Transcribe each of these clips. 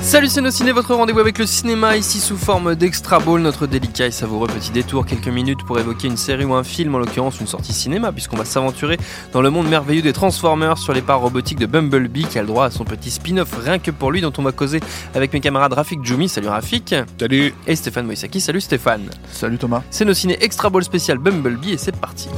Salut c'est nos ciné, votre rendez-vous avec le cinéma ici sous forme d'extra ball, notre délicat et savoureux petit détour, quelques minutes pour évoquer une série ou un film, en l'occurrence une sortie cinéma, puisqu'on va s'aventurer dans le monde merveilleux des Transformers sur les parts robotiques de Bumblebee qui a le droit à son petit spin-off rien que pour lui dont on va causer avec mes camarades Rafik Djoumi, salut Rafik. Salut. Et Stéphane Moïsaki, salut Stéphane. Salut Thomas. C'est nos ciné extra ball spécial Bumblebee et c'est parti.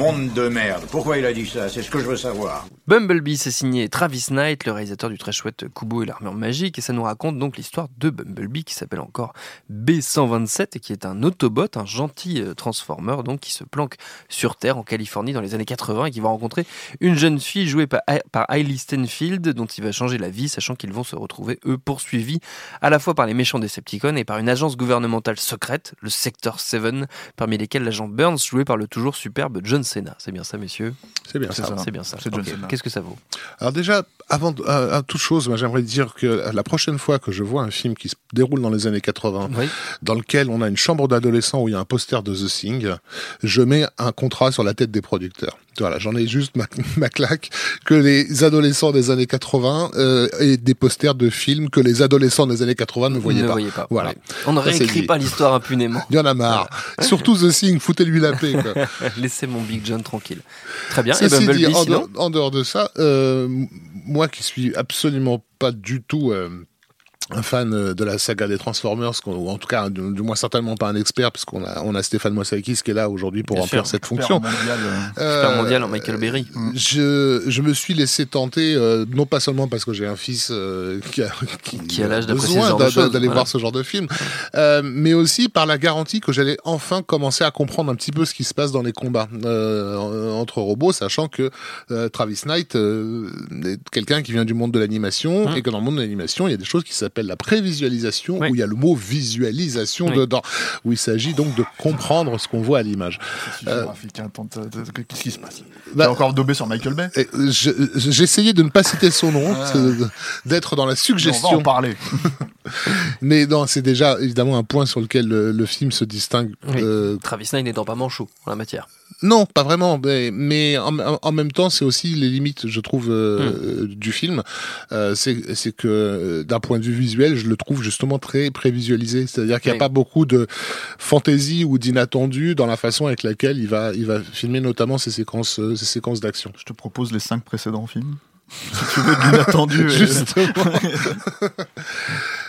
Monde de merde. Pourquoi il a dit ça? C'est ce que je veux savoir. Bumblebee, c'est signé Travis Knight, le réalisateur du très chouette Kubo et l'armure magique, et ça nous raconte donc l'histoire de Bumblebee qui s'appelle encore B127 et qui est un Autobot, un gentil euh, Transformer donc qui se planque sur Terre en Californie dans les années 80 et qui va rencontrer une jeune fille jouée par, Hailey Stenfield dont il va changer la vie, sachant qu'ils vont se retrouver eux poursuivis à la fois par les méchants Decepticons et par une agence gouvernementale secrète, le Sector 7, parmi lesquels l'agent Burns joué par le toujours superbe John C'est bien ça, messieurs C'est bien ça. C'est bien ça. Qu'est-ce que ça vaut Alors déjà, avant à, à toute chose, j'aimerais dire que la prochaine fois que je vois un film qui se déroule dans les années 80, Oui. dans lequel on a une chambre d'adolescents où il y a un poster de The Thing, je mets un contrat sur la tête des producteurs. Voilà, j'en ai juste ma, ma claque que les adolescents des années 80 euh, et des posters de films que les adolescents des années 80 ne voyaient ne pas. voyez pas. Voilà. Ouais. On ne réécrit pas l'histoire impunément. Il y en a marre. Surtout The Thing, foutez-lui la paix. Quoi. Laissez mon Big John tranquille. Très bien. Et Ceci dit, Bumblebee, en, sinon dehors, en dehors de ça, euh, moi qui suis absolument pas du tout euh, un fan euh, de la saga des Transformers, qu'on- ou en tout cas, du, du moins certainement pas un expert, puisqu'on a, on a Stéphane Moissakis qui est là aujourd'hui pour Bien remplir sûr, cette fonction. mondial. Euh, Super mondial en Michael Berry. je, je me suis laissé tenter, euh, non pas seulement parce que j'ai un fils euh, qui a, qui, Qui a l'âge besoin d'aller voilà. voir ce genre de film, euh, mais aussi par la garantie que j'allais enfin commencer à comprendre un petit peu ce qui se passe dans les combats euh, entre robots, sachant que euh, Travis Knight euh, est quelqu'un qui vient du monde de l'animation Hum. et que dans le monde de l'animation, il y a des choses qui s'appellent la prévisualisation, Oui. où il y a le mot visualisation Oui. dedans, où il s'agit donc de comprendre ce qu'on voit à l'image. Euh, tente- euh, Qu'est-ce qui se passe Bah, T'as encore dobé sur Michael Bay euh, je- J'ai essayé de ne pas citer son nom, Ah. d'être dans la On va en suggestion. parler. Mais non, c'est déjà évidemment un point sur lequel le, le film se distingue. Oui. Euh, Travis Knight n'étant pas manchot en la matière. non, pas vraiment, mais, mais en, en même temps, c'est aussi les limites, je trouve, euh, du film. Euh, c'est que d'un point de vue visuel, je le trouve justement très prévisualisé. C'est-à-dire qu'il n'y a Oui. pas beaucoup de fantaisie ou d'inattendu dans la façon avec laquelle il va, il va filmer notamment ces séquences, ces séquences d'action. Je te propose les cinq précédents films. Si tu veux de l'inattendu. Justement.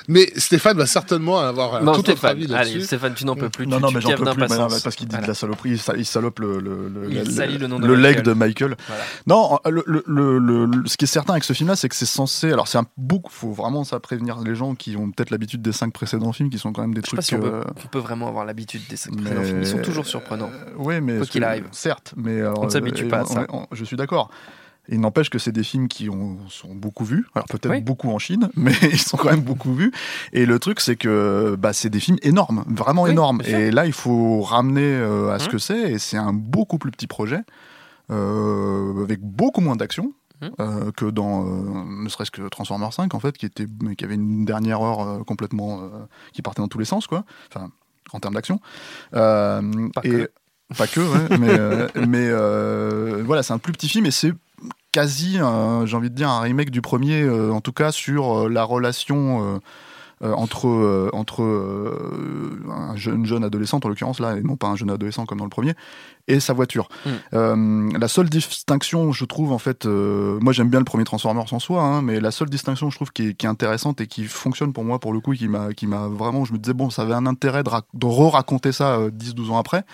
Mais Stéphane va certainement avoir un Bon, tout autre Stéphane, avis allez, là-dessus. Stéphane, tu n'en peux plus. non, tu, non, tu mais j'en peux plus non, parce qu'il dit Voilà. de la saloperie, il sa- il salope le, le, le, Il le- salit le nom de le leg de Michael. Voilà. Non, le, le, le, le- le- ce qui est certain avec ce film-là, c'est que c'est censé. Alors, c'est un beaucoup. Faut vraiment ça prévenir les gens qui ont peut-être l'habitude des cinq précédents films, qui sont quand même des Je sais pas trucs. si on peut, euh, on peut vraiment avoir l'habitude des cinq mais- précédents films. Ils sont toujours surprenants. Euh, oui, mais Quoi qu'il arrive. Certes, mais alors, On ne s'habitue euh, pas à ça. je suis d'accord. Il n'empêche que c'est des films qui ont, sont beaucoup vus. Alors peut-être Oui. beaucoup en Chine, mais ils sont quand même beaucoup vus. Et le truc, c'est que bah, c'est des films énormes, vraiment Oui, énormes. Et là, il faut ramener euh, à ce Hum. que c'est. Et c'est un beaucoup plus petit projet, euh, avec beaucoup moins d'action. Hum. euh, que dans ne serait-ce que Transformers 5 en fait qui était qui avait une dernière heure complètement qui partait dans tous les sens quoi enfin en termes d'action Pas et que. pas que, ouais, mais, mais voilà, c'est un plus petit film et c'est quasi, un- j'ai envie de dire, un remake du premier, euh, en tout cas sur euh, la relation euh, euh, entre, euh, entre euh, un jeune, jeune adolescente, en l'occurrence là, et non pas un jeune adolescent comme dans le premier, et sa voiture. Mm. Euh, la seule distinction, je trouve, en fait, euh, moi j'aime bien le premier Transformers en soi, hein, mais la seule distinction, je trouve, qui est, qui est intéressante et qui fonctionne pour moi, pour le coup, qui m'a qui m'a vraiment, je me disais, bon, ça avait un intérêt de, rac- de re-raconter ça euh, 10-12 ans après,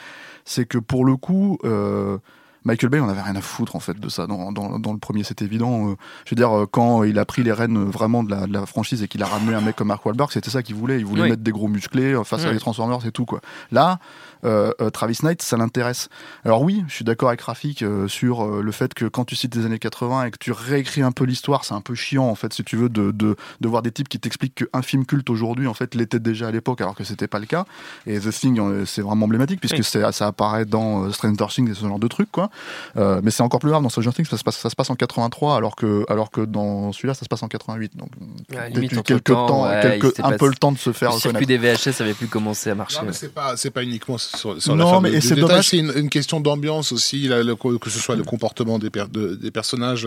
c'est que pour le coup, euh, Michael Bay, on avait rien à foutre en fait de ça dans, dans, dans le premier, c'est évident. Euh, je veux dire, euh, quand il a pris les rênes vraiment de la, de la franchise et qu'il a ramené un mec comme Mark Wahlberg, c'était ça qu'il voulait. Il voulait Oui. mettre des gros musclés euh, face à Ouais. les Transformers et tout quoi. Là, euh, euh, Travis Knight, ça l'intéresse. Alors oui, je suis d'accord avec Rafik euh, sur euh, le fait que quand tu cites les années 80 et que tu réécris un peu l'histoire, c'est un peu chiant en fait, si tu veux, de, de, de voir des types qui t'expliquent qu'un film culte aujourd'hui en fait l'était déjà à l'époque alors que c'était pas le cas. Et The Thing, euh, c'est vraiment emblématique puisque Oui. ça apparaît dans euh, Stranger Things et ce genre de trucs quoi. Euh, mais c'est encore plus grave dans Stranger Things, ça se passe, ça se passe en 83 alors que, alors que dans celui-là ça se passe en 88. Donc eu entre-temps, quelques temps, ouais, quelques- s'était un peu le temps de se faire Le circuit des VHS avait plus commencé à marcher. Non, mais ouais. c'est pas, c'est pas uniquement sur, sur Non, la mais- c'est dommage. c'est une, une question d'ambiance aussi, là, le- que ce soit le comportement des, per- de- des personnages,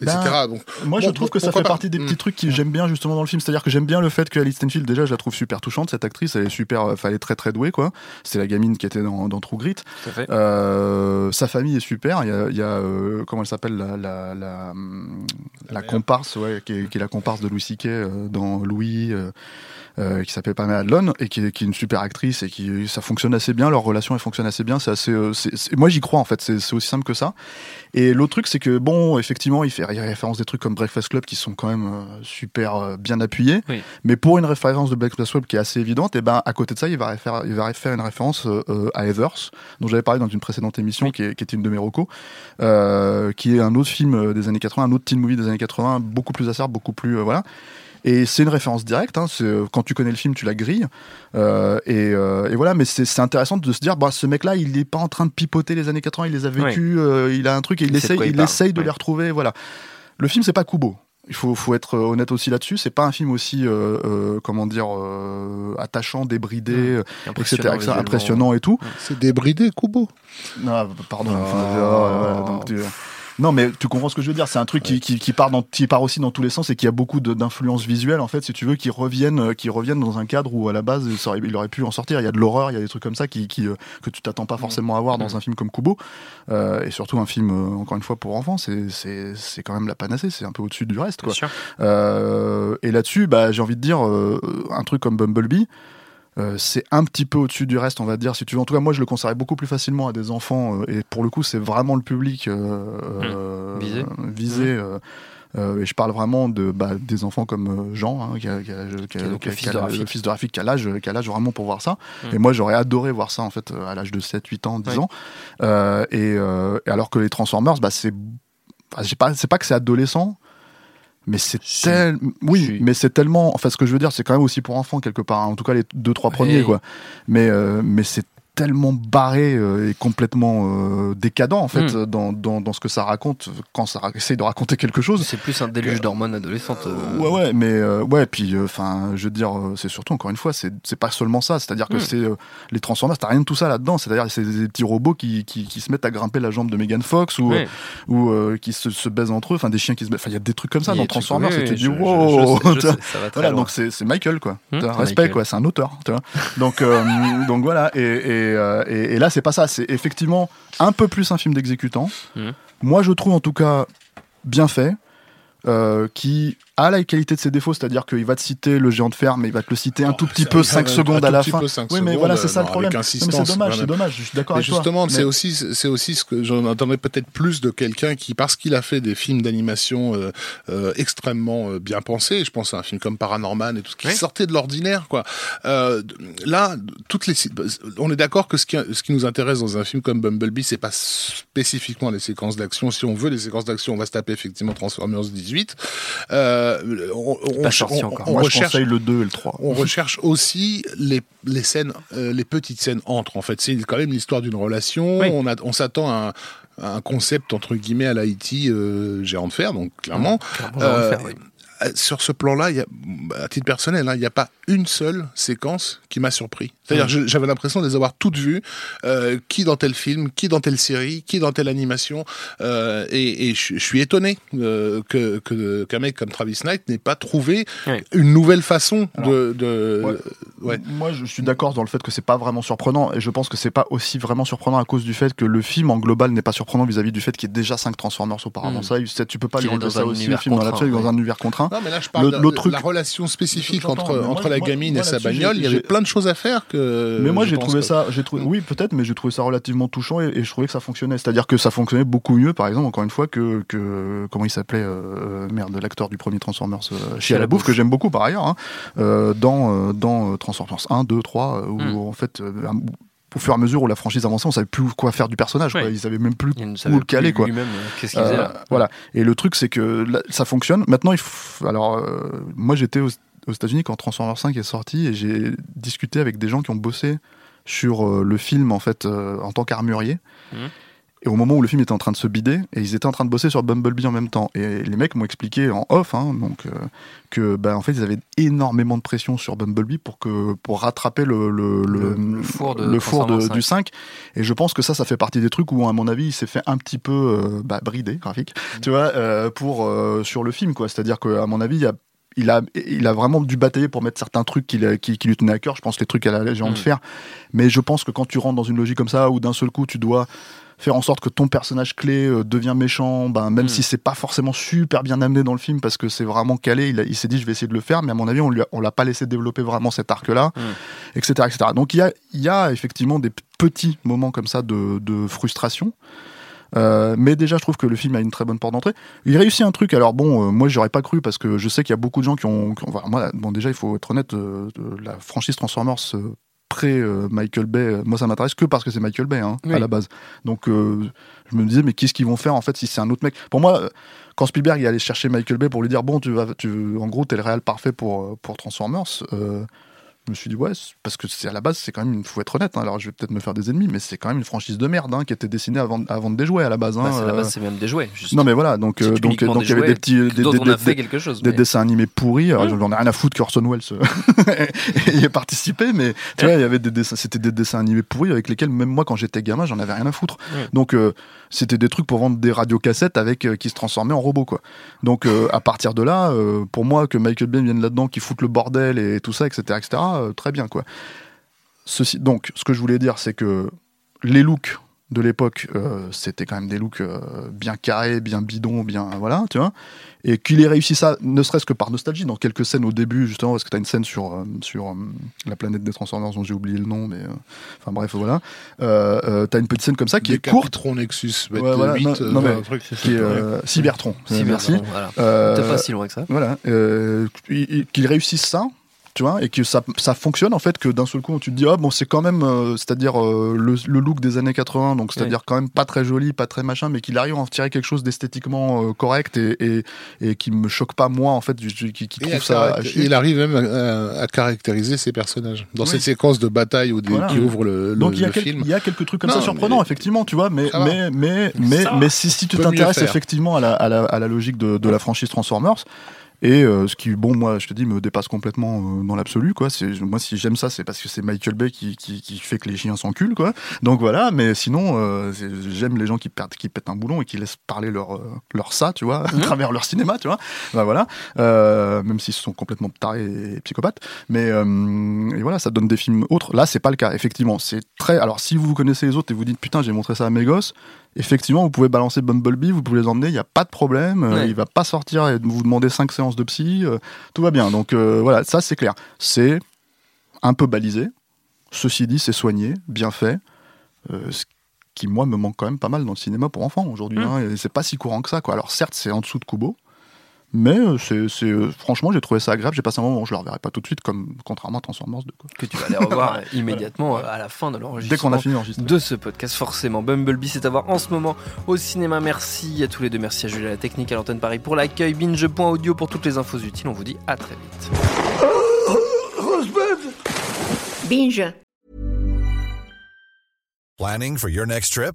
etc. Ben, Donc, Moi, je trouve bon, que ça fait pas partie des Mm. petits trucs que j'aime bien justement dans le film. C'est-à-dire que j'aime bien le fait que Alice Stenfield, déjà, je la trouve super touchante, cette actrice. Elle est super, enfin, elle est très très douée, quoi. C'est la gamine qui était dans, dans True Grit. Euh, sa famille est super. Il y a, il y a, euh, comment elle s'appelle, la, la, la, la mère. comparse, ouais, qui est, qui est la comparse de Louis C.K. euh, dans Louis. Euh, qui s'appelle Pamela Adlon et qui est, qui est une super actrice et qui ça fonctionne assez bien leur relation elle fonctionne assez bien c'est assez euh, c'est- c'est- moi j'y crois en fait c'est aussi simple que ça. Et l'autre truc c'est que bon effectivement il fait il référence des trucs comme Breakfast Club qui sont quand même euh, super euh, bien appuyés. Oui. mais pour une référence de Breakfast Club qui est assez évidente et ben à côté de ça il va faire il va faire une référence euh, à Heathers dont j'avais parlé dans une précédente émission qui, est, qui était une de mes recos euh, qui est un autre film des années 80 un autre teen movie des années 80 beaucoup plus acerbe beaucoup plus euh, voilà et c'est une référence directe. Hein, euh, quand tu connais le film, tu la grilles. Euh, et, euh, et voilà, mais c'est intéressant de se dire, bah, ce mec-là, il n'est pas en train de pipoter les années 80, il les a vécus, euh, il a un truc et il, essaye, quoi il il parle. essaye de Ouais. les retrouver. Voilà. Le film, c'est pas Kubo. Il faut, faut être honnête aussi là-dessus. C'est pas un film aussi, euh, euh, comment dire, euh, attachant, débridé, etc., Impressionnant, etc., impressionnant et tout. c'est débridé, Kubo. Non, pardon. Oh. voilà, donc tu- Non, mais tu comprends ce que je veux dire. C'est un truc qui, qui, qui part dans, qui part aussi dans tous les sens et qui a beaucoup d'influences visuelles, en fait, si tu veux, qui reviennent, euh, qui reviennent dans un cadre où, à la base, ça aurait- il aurait pu en sortir. Il y a de l'horreur, il y a des trucs comme ça qui, qui, euh, que tu t'attends pas forcément à voir dans Mm. un film comme Kubo. Euh, et surtout un film, euh, encore une fois, pour enfants, c'est, c'est, c'est quand même la panacée. C'est un peu au-dessus du reste, quoi. Bien sûr. Euh, et là-dessus, bah, j'ai envie de dire, euh, un truc comme Bumblebee, euh, c'est un petit peu au-dessus du reste, on va dire. Si tu veux, en tout cas, moi, je le conseillerais beaucoup plus facilement à des enfants. euh, et pour le coup, c'est vraiment le public euh, euh, Visé. visé, euh, et je parle vraiment de bah, des enfants comme Jean, hein, qui a, qui a- qui qui le fils de Rafik. le fils de Rafik, qui a l'âge, vraiment pour voir ça. Mm. Et moi, j'aurais adoré voir ça en fait à l'âge de 7, 8 ans, 10 Ouais. ans. Euh, et, euh, alors que les Transformers, bah, c'est j'ai pas, c'est pas que c'est adolescent, mais c'est Si. tel, oui, Si. mais c'est tellement, enfin, ce que je veux dire, c'est quand même aussi pour enfants quelque part. hein. En tout cas, les deux trois premiers, Oui. quoi. Mais, euh, mais c'est tellement barré euh, et complètement euh, décadent en fait Mm. dans, dans, dans ce que ça raconte quand ça essaye de raconter quelque chose. C'est plus un déluge d'hormones adolescentes. euh, Ouais, ouais, mais euh, ouais, puis enfin, je veux dire, euh, c'est surtout encore une fois, c'est pas seulement ça, c'est-à-dire que Mm. c'est euh, les Transformers, t'as rien de tout ça là-dedans, c'est-à-dire c'est des petits robots qui, qui, qui se mettent à grimper la jambe de Megan Fox ou ou euh, qui se, se baisent entre eux, enfin des chiens qui se baisent, enfin il y a des trucs comme ça dans Transformers, je- je- wow, je sais, je tu vois. sais, ça va très Voilà, loin. donc c'est Michael quoi. Hmm, respect Michael. quoi, c'est un auteur. Tu vois. donc euh, donc voilà et et, euh, et- et là c'est pas ça, c'est effectivement un peu plus un film d'exécutant. Hmm. Moi je trouve en tout cas bien fait. euh, qui a la qualité de ses défauts, c'est-à-dire qu'il va te citer le géant de fer, mais il va te le citer un tout petit peu 5 secondes à la fin. Oui, mais voilà, c'est ça le problème. C'est dommage, c'est dommage. Je suis d'accord avec toi. justement, c'est aussi, c'est aussi ce que j'en attendais peut-être plus de quelqu'un qui, parce qu'il a fait des films d'animation euh, euh, extrêmement euh, bien pensés, je pense à un film comme Paranorman et tout ce qui Oui. sortait de l'ordinaire, quoi. Euh, là, toutes les, on est d'accord que ce qui, ce qui nous intéresse dans un film comme Bumblebee, c'est pas spécifiquement les séquences d'action. Si on veut les séquences d'action, on va se taper effectivement Transformers 18. Euh, on, on, pas sorti on- encore. on Moi, recherche le 2 et le 3. on recherche aussi les, les scènes, euh, les petites scènes entre. En fait, c'est quand même l'histoire d'une relation. Oui. On, a, on s'attend à un, à un concept entre guillemets à l'Haïti euh, géant de fer, donc clairement. De Euh, oui. euh, Sur ce plan-là, il y a, à titre personnel, hein, il n'y a pas une seule séquence qui m'a surpris. C'est-à-dire, Mm. je- j'avais l'impression de les avoir toutes vues, euh, qui dans tel film, qui dans telle série, qui dans telle animation, euh, et, et je suis étonné euh, que qu'un mec comme Travis Knight n'ait pas trouvé Ouais. une nouvelle façon de, de, Ouais. Ouais. Moi, je suis d'accord dans le fait que c'est pas vraiment surprenant, et je pense que c'est pas aussi vraiment surprenant à cause du fait que le film en global n'est pas surprenant vis-à-vis du fait qu'il y ait déjà 5 Transformers auparavant. Mm. Ça, tu peux pas lui enlever dans ça un aussi, le film dans l'absolu, dans un univers contraint. Non, mais là, je parle Le- de truc- la relation spécifique entre, moi- entre la gamine moi, et sa bagnole. Il y avait plein de choses à faire que. Mais moi j'ai trouvé que- ça, j'ai trouvé, oui peut-être, mais j'ai trouvé ça relativement touchant et, et je trouvais que ça fonctionnait. C'est-à-dire que ça fonctionnait beaucoup mieux, par exemple, encore une fois que, que comment il s'appelait, euh, merde, l'acteur du premier Transformers, euh, Shia LaBeouf, que j'aime beaucoup par ailleurs, hein, euh, dans euh, dans euh, Transformers 1, 2, 3, euh, où Mm. en fait, euh, un- au fur et à mesure où la franchise avançait, on savait plus quoi faire du personnage. quoi. Ouais. Ils savaient même plus où le caler quoi. euh, qu'est-ce qu'il Euh, là. voilà. Et le truc, c'est que là, ça fonctionne. Maintenant, il faut. Alors, euh, moi, j'étais aux États-Unis quand Transformers 5 est sorti et j'ai discuté avec des gens qui ont bossé sur euh, le film en fait euh, en tant qu'armurier. Mhm. Et au moment où le film était en train de se bider, et ils étaient en train de bosser sur Bumblebee en même temps. Et les mecs m'ont expliqué en off, hein, donc euh, que bah, en fait ils avaient énormément de pression sur Bumblebee pour que pour rattraper le le, Le- le four de le four de- Transformers du 5. Et je pense que ça, ça fait partie des trucs où à mon avis il s'est fait un petit peu euh, bah, brider graphique, Mm. tu vois, euh, pour sur le film quoi. C'est-à-dire qu'à mon avis il y a il a, il a vraiment dû batailler pour mettre certains trucs qui, qui, qui lui tenaient à cœur. Je pense les trucs à la légende Mm. de faire. Mais je pense que quand tu rentres dans une logique comme ça, où d'un seul coup tu dois faire en sorte que ton personnage clé euh, devient méchant, ben, même Mm. si c'est pas forcément super bien amené dans le film parce que c'est vraiment calé, il, s'est dit je vais essayer de le faire, mais à mon avis on lui a- on l'a pas laissé développer vraiment cet arc-là, etc., etc. Donc il y a, y a effectivement des petits moments comme ça de, de frustration. Euh, mais déjà, je trouve que le film a une très bonne porte d'entrée. Il réussit un truc. Alors bon, euh, moi, j'aurais pas cru parce que je sais qu'il y a beaucoup de gens qui ont. qui ont- enfin, moi, bon, déjà, il faut être honnête. euh, euh, la franchise Transformers pré Michael Bay, moi, ça m'intéresse que parce que c'est Michael Bay hein, Oui. à la base. Donc, je me disais, mais qu'est-ce qu'ils vont faire en fait si c'est un autre mec? Pour moi. quand Spielberg est allé chercher Michael Bay pour lui dire bon tu vas tu en gros t'es le réal parfait pour pour Transformers je me suis dit ouais parce que c'est à la base c'est quand même il faut être honnête hein, alors je vais peut-être me faire des ennemis mais c'est quand même une franchise de merde hein, qui était dessinée avant à vendre des jouets à la base hein, Bah, c'est la euh, base, c'est même des jouets. juste. non mais voilà donc euh, donc donc il y avait des petits des, des- fait quelque chose. des dessins animés pourris Mmh. j'en ai rien à foutre que Orson Welles euh, y ait participé mais tu vois il y avait des dessins c'était des dessins animés pourris avec lesquels même moi quand j'étais gamin j'en avais rien à foutre donc euh, c'était des trucs pour vendre des radiocassettes avec euh, qui se transformaient en robots quoi donc à partir de là pour moi que Michael Bay vienne là-dedans qui foute le bordel et tout ça etc etc euh, très bien quoi Ceci, donc ce que je voulais dire c'est que les looks de l'époque, euh, c'était quand même des looks euh, bien carrés, bien bidons, bien voilà, tu vois. Et qu'il ait réussi ça, ne serait-ce que par nostalgie, dans quelques scènes au début, justement, parce que tu as une scène sur, euh, sur euh, la planète des Transformers dont j'ai oublié le nom, mais euh, enfin bref, voilà. Euh, euh, tu as une petite scène comme ça qui est courte, Décapitron Nexus, Ouais, voilà, 8, non, euh, non, mais- un truc. qui est euh, Cybertron. Si, merci. voilà. Euh, pas si loin que ça. voilà, euh, il- il- qu'il réussisse ça, tu vois, et que ça, ça fonctionne en fait, que d'un seul coup tu te dis, ah bon, c'est quand même, euh, c'est-à-dire euh, le, le look des années 80, donc c'est-à-dire quand même pas très joli, pas très machin, mais qu'il arrive à en tirer quelque chose d'esthétiquement euh, correct et, et, et qui me choque pas moi en fait, qui, trouve ça. à il arrive même à, à caractériser ses personnages. Dans Oui. cette séquence de bataille où des- Voilà. qui ouvre le, le- Donc il y, a le quel- film. il y a quelques trucs comme Non, ça surprenants, mais- effectivement, tu vois, mais, mais, mais, mais, mais si, si tu t'intéresses effectivement à la, à, la, à la logique de, de la franchise Transformers, et euh, ce qui, bon, moi, je te dis, me dépasse complètement euh, dans l'absolu, quoi. Moi, si j'aime ça, c'est parce que c'est Michael Bay qui, qui, qui fait que les chiens s'enculent, quoi. Donc voilà, mais sinon, euh, j'aime les gens qui, perdent, qui pètent un boulon et qui laissent parler leur, leur ça, tu vois, à travers leur cinéma, tu vois. Bah voilà, même s'ils sont complètement tarés et psychopathes. Mais et voilà, ça donne des films autres. Là, c'est pas le cas, effectivement. C'est très. Alors, si vous connaissez les autres et vous dites putain, j'ai montré ça à mes gosses, effectivement, vous pouvez balancer Bumblebee, vous pouvez les emmener, il n'y a pas de problème. euh, Ouais. il va pas sortir et vous demander cinq séances de psy, euh, tout va bien. Donc euh, voilà, ça c'est clair. C'est un peu balisé. Ceci dit, c'est soigné, bien fait. euh, ce qui moi me manque quand même pas mal dans le cinéma pour enfants aujourd'hui. Mm. hein, et c'est pas si courant que ça. Quoi. Alors certes, c'est en dessous de Kubo. Mais euh, c'est, c'est, euh, franchement, j'ai trouvé ça agréable. J'ai passé un moment où je le reverrai pas tout de suite, comme contrairement à Transformers 2. Quoi. Que tu vas aller revoir immédiatement euh, à la fin de Dès l'enregistrement. qu'on a fini d'enregistrer. de ce podcast forcément. Bumblebee, c'est à voir en ce moment au cinéma. Merci à tous les deux. Merci à Julie à la technique, à l'antenne Paris pour l'accueil. Binge.audio pour toutes les infos utiles. On vous dit à très vite. Binge. Planning for your next trip?